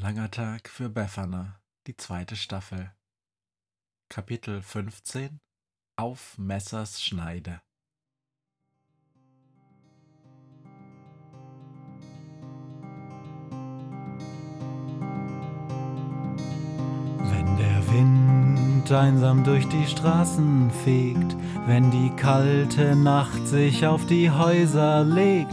langer Tag für Befana, die zweite Staffel. Kapitel 15 Auf Messers Schneide. Wenn der Wind einsam durch die Straßen fegt, wenn die kalte Nacht sich auf die Häuser legt,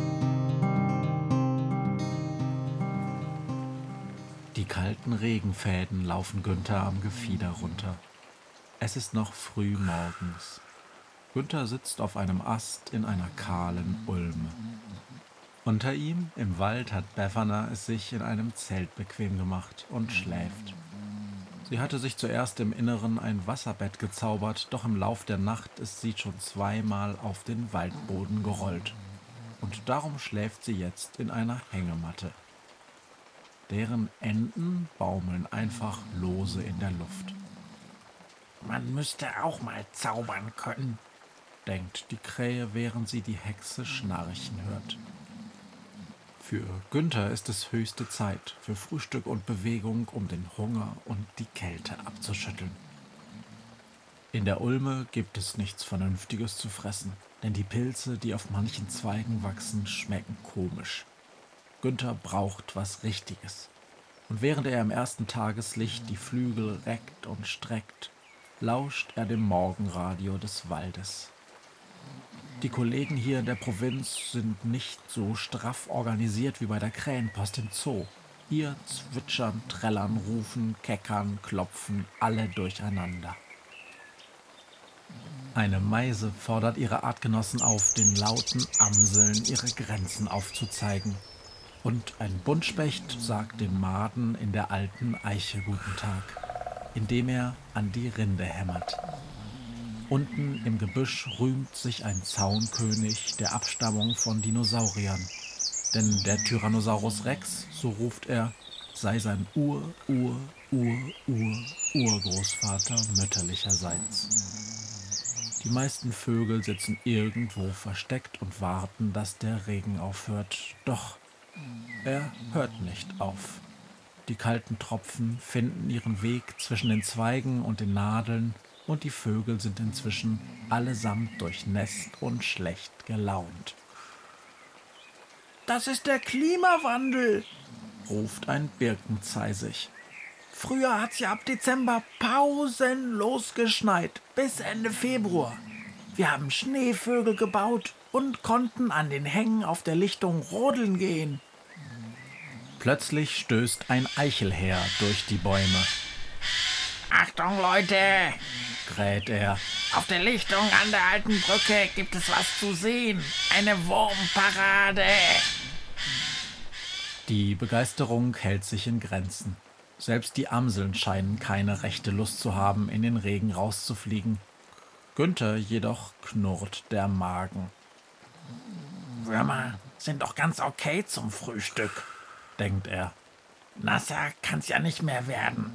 Regenfäden laufen Günther am Gefieder runter. Es ist noch früh morgens. Günther sitzt auf einem Ast in einer kahlen Ulme. Unter ihm im Wald hat Befana es sich in einem Zelt bequem gemacht und schläft. Sie hatte sich zuerst im Inneren ein Wasserbett gezaubert, doch im Lauf der Nacht ist sie schon zweimal auf den Waldboden gerollt. Und darum schläft sie jetzt in einer Hängematte. Deren Enden baumeln einfach lose in der Luft. Man müsste auch mal zaubern können, denkt die Krähe, während sie die Hexe schnarchen hört. Für Günther ist es höchste Zeit für Frühstück und Bewegung, um den Hunger und die Kälte abzuschütteln. In der Ulme gibt es nichts Vernünftiges zu fressen, denn die Pilze, die auf manchen Zweigen wachsen, schmecken komisch. Günther braucht was Richtiges. Und während er im ersten Tageslicht die Flügel reckt und streckt, lauscht er dem Morgenradio des Waldes. Die Kollegen hier in der Provinz sind nicht so straff organisiert wie bei der Krähenpost im Zoo. Hier zwitschern, trällern, rufen, keckern, klopfen, alle durcheinander. Eine Meise fordert ihre Artgenossen auf, den lauten Amseln ihre Grenzen aufzuzeigen. Und ein Buntspecht sagt den Maden in der alten Eiche guten Tag, indem er an die Rinde hämmert. Unten im Gebüsch rühmt sich ein Zaunkönig der Abstammung von Dinosauriern. Denn der Tyrannosaurus Rex, so ruft er, sei sein Ur, Ur, Ur, Ur, Urgroßvater mütterlicherseits. Die meisten Vögel sitzen irgendwo versteckt und warten, dass der Regen aufhört. Doch er hört nicht auf. Die kalten Tropfen finden ihren Weg zwischen den Zweigen und den Nadeln und die Vögel sind inzwischen allesamt durchnässt und schlecht gelaunt. Das ist der Klimawandel, ruft ein Birkenzeisig. Früher hat's ja ab Dezember pausenlos geschneit, bis Ende Februar. Wir haben Schneevögel gebaut und konnten an den Hängen auf der Lichtung rodeln gehen. Plötzlich stößt ein Eichelherr durch die Bäume. Achtung, Leute! kräht er. Auf der Lichtung an der alten Brücke gibt es was zu sehen. Eine Wurmparade. Die Begeisterung hält sich in Grenzen. Selbst die Amseln scheinen keine rechte Lust zu haben, in den Regen rauszufliegen. Günther jedoch knurrt der Magen. Würmer sind doch ganz okay zum Frühstück, denkt er. Nasser kann's ja nicht mehr werden.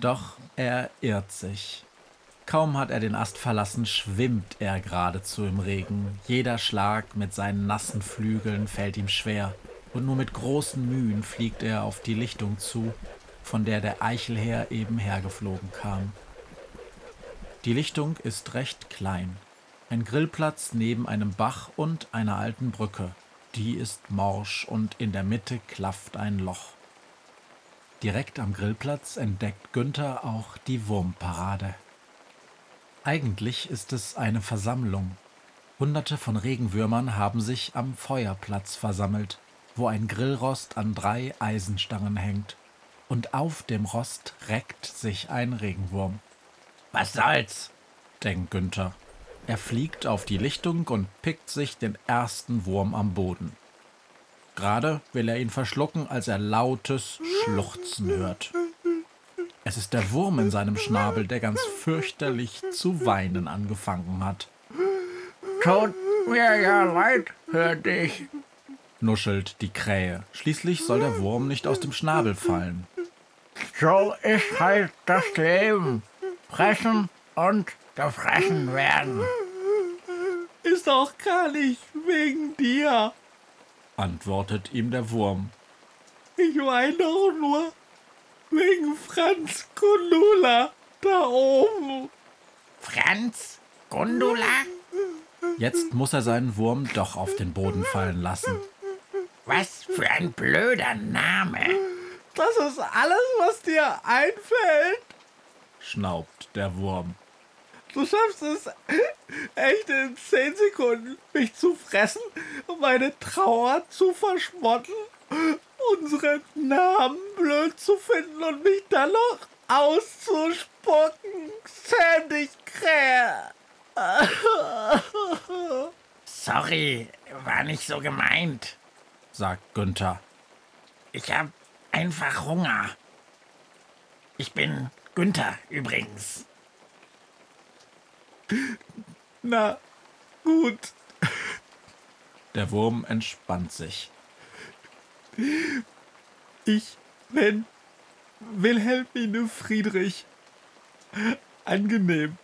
Doch er irrt sich. Kaum hat er den Ast verlassen, schwimmt er geradezu im Regen. Jeder Schlag mit seinen nassen Flügeln fällt ihm schwer, und nur mit großen Mühen fliegt er auf die Lichtung zu, von der der Eichelherr eben hergeflogen kam. Die Lichtung ist recht klein. Ein Grillplatz neben einem Bach und einer alten Brücke. Die ist morsch und in der Mitte klafft ein Loch. Direkt am Grillplatz entdeckt Günther auch die Wurmparade. Eigentlich ist es eine Versammlung. Hunderte von Regenwürmern haben sich am Feuerplatz versammelt, wo ein Grillrost an drei Eisenstangen hängt. Und auf dem Rost reckt sich ein Regenwurm. Was soll's? denkt Günther. Er fliegt auf die Lichtung und pickt sich den ersten Wurm am Boden. Gerade will er ihn verschlucken, als er lautes Schluchzen hört. Es ist der Wurm in seinem Schnabel, der ganz fürchterlich zu weinen angefangen hat. Tut mir ja leid für dich, nuschelt die Krähe. Schließlich soll der Wurm nicht aus dem Schnabel fallen. So ist halt das Leben. Fressen und gefressen werden. Ist auch gar nicht wegen dir, antwortet ihm der Wurm. Ich weine doch nur wegen Franz Gundula da oben. Franz Gundula? Jetzt muss er seinen Wurm doch auf den Boden fallen lassen. Was für ein blöder Name. Das ist alles, was dir einfällt, schnaubt der Wurm. Du schaffst es echt in zehn Sekunden, mich zu fressen, meine Trauer zu verschmotten, unsere Namen blöd zu finden und mich dann noch auszuspucken. Dich, Krähe. Sorry, war nicht so gemeint, sagt Günther. Ich hab einfach Hunger. Ich bin Günther übrigens. Na, gut. Der Wurm entspannt sich. Ich bin Wilhelmine Friedrich. Angenehm.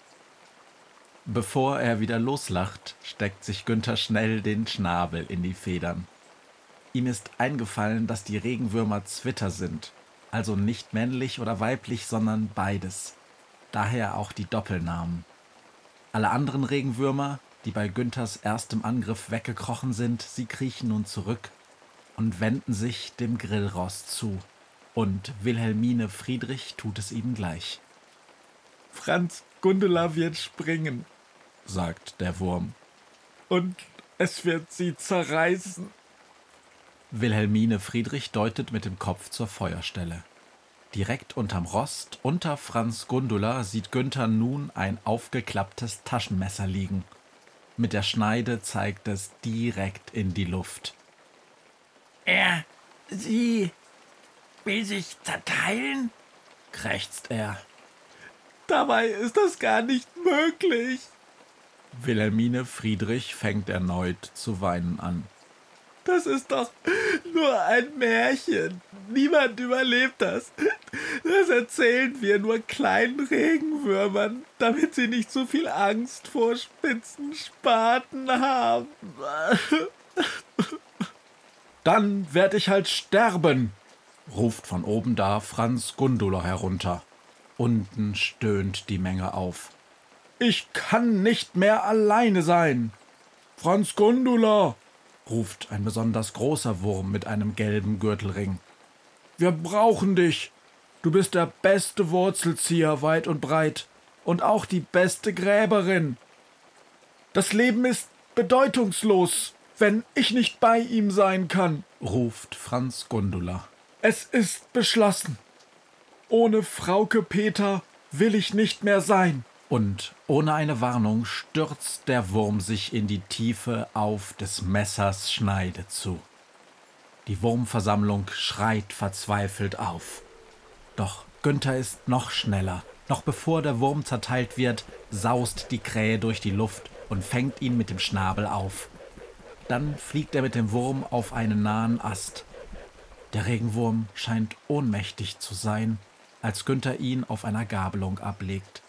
Bevor er wieder loslacht, steckt sich Günther schnell den Schnabel in die Federn. Ihm ist eingefallen, dass die Regenwürmer Zwitter sind, also nicht männlich oder weiblich, sondern beides. Daher auch die Doppelnamen. Alle anderen Regenwürmer, die bei Günthers erstem Angriff weggekrochen sind, sie kriechen nun zurück und wenden sich dem Grillrost zu. Und Wilhelmine Friedrich tut es ihm gleich. Franz Gundela wird springen, sagt der Wurm. Und es wird sie zerreißen. Wilhelmine Friedrich deutet mit dem Kopf zur Feuerstelle. Direkt unterm Rost, unter Franz Gundula, sieht Günther nun ein aufgeklapptes Taschenmesser liegen. Mit der Schneide zeigt es direkt in die Luft. Er, sie, will sich zerteilen? krächzt er. Dabei ist das gar nicht möglich. Wilhelmine Friedrich fängt erneut zu weinen an. Das ist doch nur ein Märchen. Niemand überlebt das. Das erzählen wir nur kleinen Regenwürmern, damit sie nicht so viel Angst vor spitzen Spaten haben. Dann werd ich halt sterben, ruft von oben da Franz Gundula herunter. Unten stöhnt die Menge auf. Ich kann nicht mehr alleine sein. Franz Gundula, ruft ein besonders großer Wurm mit einem gelben Gürtelring. Wir brauchen dich. Du bist der beste Wurzelzieher weit und breit und auch die beste Gräberin. Das Leben ist bedeutungslos, wenn ich nicht bei ihm sein kann, ruft Franz Gundula. Es ist beschlossen. Ohne Frauke Peter will ich nicht mehr sein. Und ohne eine Warnung stürzt der Wurm sich in die Tiefe auf des Messers Schneide zu. Die Wurmversammlung schreit verzweifelt auf. Doch Günther ist noch schneller. Noch bevor der Wurm zerteilt wird, saust die Krähe durch die Luft und fängt ihn mit dem Schnabel auf. Dann fliegt er mit dem Wurm auf einen nahen Ast. Der Regenwurm scheint ohnmächtig zu sein, als Günther ihn auf einer Gabelung ablegt.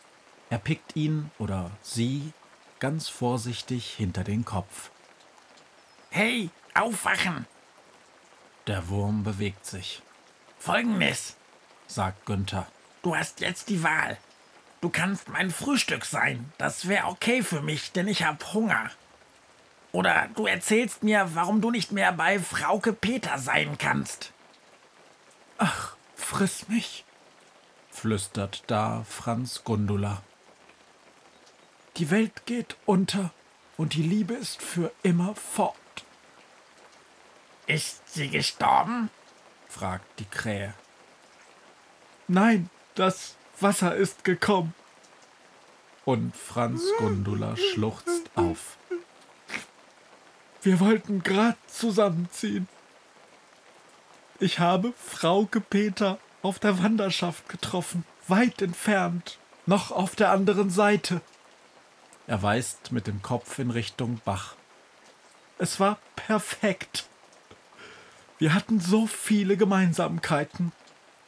Er pickt ihn oder sie ganz vorsichtig hinter den Kopf. Hey, aufwachen! Der Wurm bewegt sich. Folgendes, sagt Günther. Du hast jetzt die Wahl. Du kannst mein Frühstück sein. Das wäre okay für mich, denn ich hab Hunger. Oder du erzählst mir, warum du nicht mehr bei Frauke Peter sein kannst. Ach, friss mich, flüstert da Franz Gundula. Die Welt geht unter und die Liebe ist für immer fort. Ist sie gestorben? fragt die Krähe. Nein, das Wasser ist gekommen. Und Franz Gundula schluchzt auf. Wir wollten grad zusammenziehen. Ich habe Frauke Peter auf der Wanderschaft getroffen, weit entfernt, noch auf der anderen Seite. Er weist mit dem Kopf in Richtung Bach. Es war perfekt. Wir hatten so viele Gemeinsamkeiten.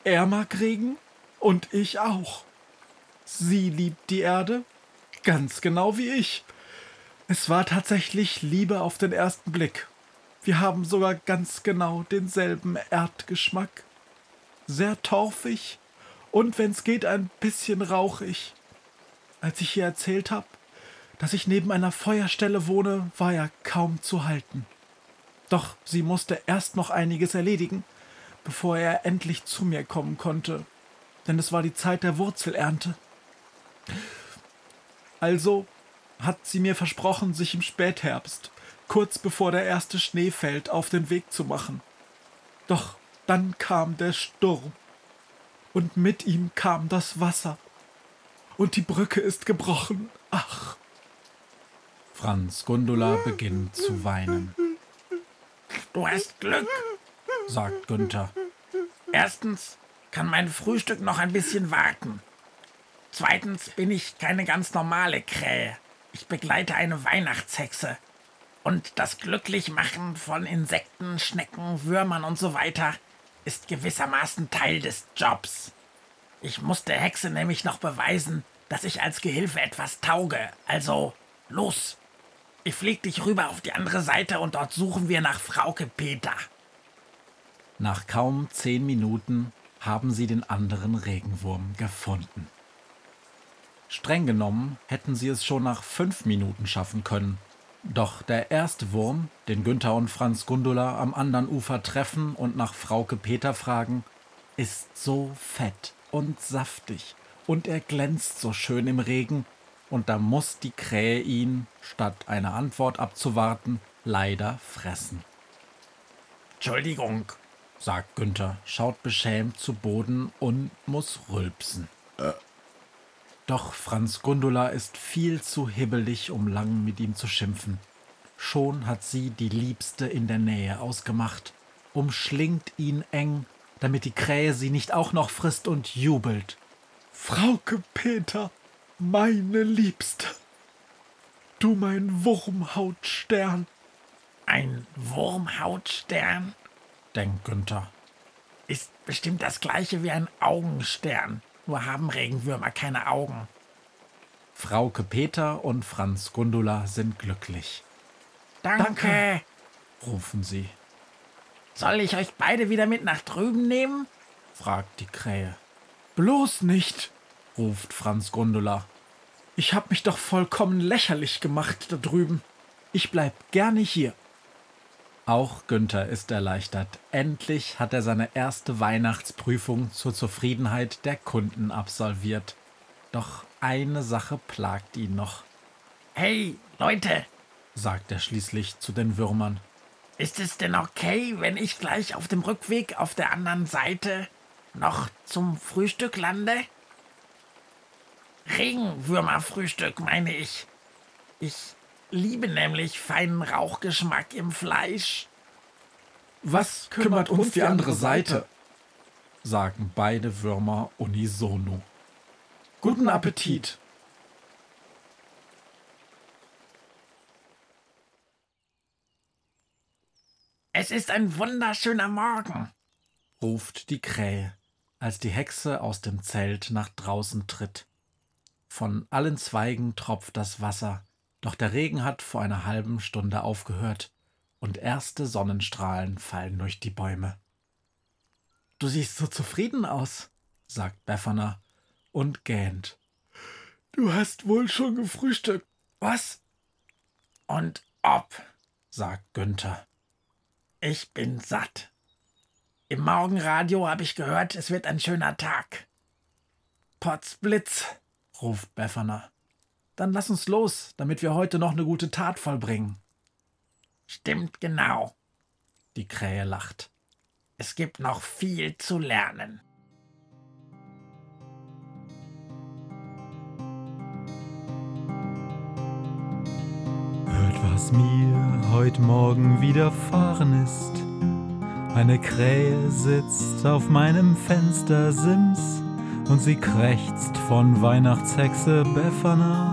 Er mag Regen und ich auch. Sie liebt die Erde, ganz genau wie ich. Es war tatsächlich Liebe auf den ersten Blick. Wir haben sogar ganz genau denselben Erdgeschmack. Sehr torfig und wenn's geht ein bisschen rauchig. Als ich ihr erzählt habe, dass ich neben einer Feuerstelle wohne, war er kaum zu halten. Doch sie musste erst noch einiges erledigen, bevor er endlich zu mir kommen konnte, denn es war die Zeit der Wurzelernte. Also hat sie mir versprochen, sich im Spätherbst, kurz bevor der erste Schnee fällt, auf den Weg zu machen. Doch dann kam der Sturm, und mit ihm kam das Wasser, und die Brücke ist gebrochen. Ach. Franz Gundula beginnt zu weinen. Du hast Glück, sagt Günther. Erstens kann mein Frühstück noch ein bisschen warten. Zweitens bin ich keine ganz normale Krähe. Ich begleite eine Weihnachtshexe. Und das Glücklichmachen von Insekten, Schnecken, Würmern und so weiter ist gewissermaßen Teil des Jobs. Ich muss der Hexe nämlich noch beweisen, dass ich als Gehilfe etwas tauge. Also, los, ich flieg dich rüber auf die andere Seite und dort suchen wir nach Frauke Peter. Nach kaum zehn Minuten haben sie den anderen Regenwurm gefunden. Streng genommen hätten sie es schon nach fünf Minuten schaffen können. Doch der erste Wurm, den Günther und Franz Gundula am anderen Ufer treffen und nach Frauke Peter fragen, ist so fett und saftig und er glänzt so schön im Regen, und da muss die Krähe ihn, statt eine Antwort abzuwarten, leider fressen. Entschuldigung, sagt Günther, schaut beschämt zu Boden und muss rülpsen. Äh. Doch Franz Gundula ist viel zu hibbelig, um lang mit ihm zu schimpfen. Schon hat sie die Liebste in der Nähe ausgemacht, umschlingt ihn eng, damit die Krähe sie nicht auch noch frisst und jubelt. Frauke Peter, meine Liebste, du mein Wurmhautstern. Ein Wurmhautstern? Denkt Günther. Ist bestimmt das gleiche wie ein Augenstern, nur haben Regenwürmer keine Augen. Frauke Peter und Franz Gundula sind glücklich. Danke, Danke, rufen sie. Soll ich euch beide wieder mit nach drüben nehmen? fragt die Krähe. Bloß nicht, ruft Franz Gundula. Ich hab mich doch vollkommen lächerlich gemacht da drüben. Ich bleib gerne hier. Auch Günther ist erleichtert. Endlich hat er seine erste Weihnachtsprüfung zur Zufriedenheit der Kunden absolviert. Doch eine Sache plagt ihn noch. Hey, Leute, sagt er schließlich zu den Würmern. Ist es denn okay, wenn ich gleich auf dem Rückweg auf der anderen Seite noch zum Frühstück lande? Regenwürmerfrühstück, meine ich. Ich liebe nämlich feinen Rauchgeschmack im Fleisch. Was kümmert uns die andere Seite? sagen beide Würmer unisono. Guten Appetit! Es ist ein wunderschöner Morgen, ruft die Krähe, als die Hexe aus dem Zelt nach draußen tritt. Von allen Zweigen tropft das Wasser, doch der Regen hat vor einer halben Stunde aufgehört und erste Sonnenstrahlen fallen durch die Bäume. Du siehst so zufrieden aus, sagt Befana und gähnt. Du hast wohl schon gefrühstückt, was? Und ob, sagt Günther. Ich bin satt. Im Morgenradio habe ich gehört, es wird ein schöner Tag. Potzblitz, ruft Befana. Dann lass uns los, damit wir heute noch eine gute Tat vollbringen. Stimmt genau. Die Krähe lacht. Es gibt noch viel zu lernen. Hört, was mir heute Morgen widerfahren ist. Eine Krähe sitzt auf meinem Fenstersims und sie krächzt von Weihnachtshexe Befana,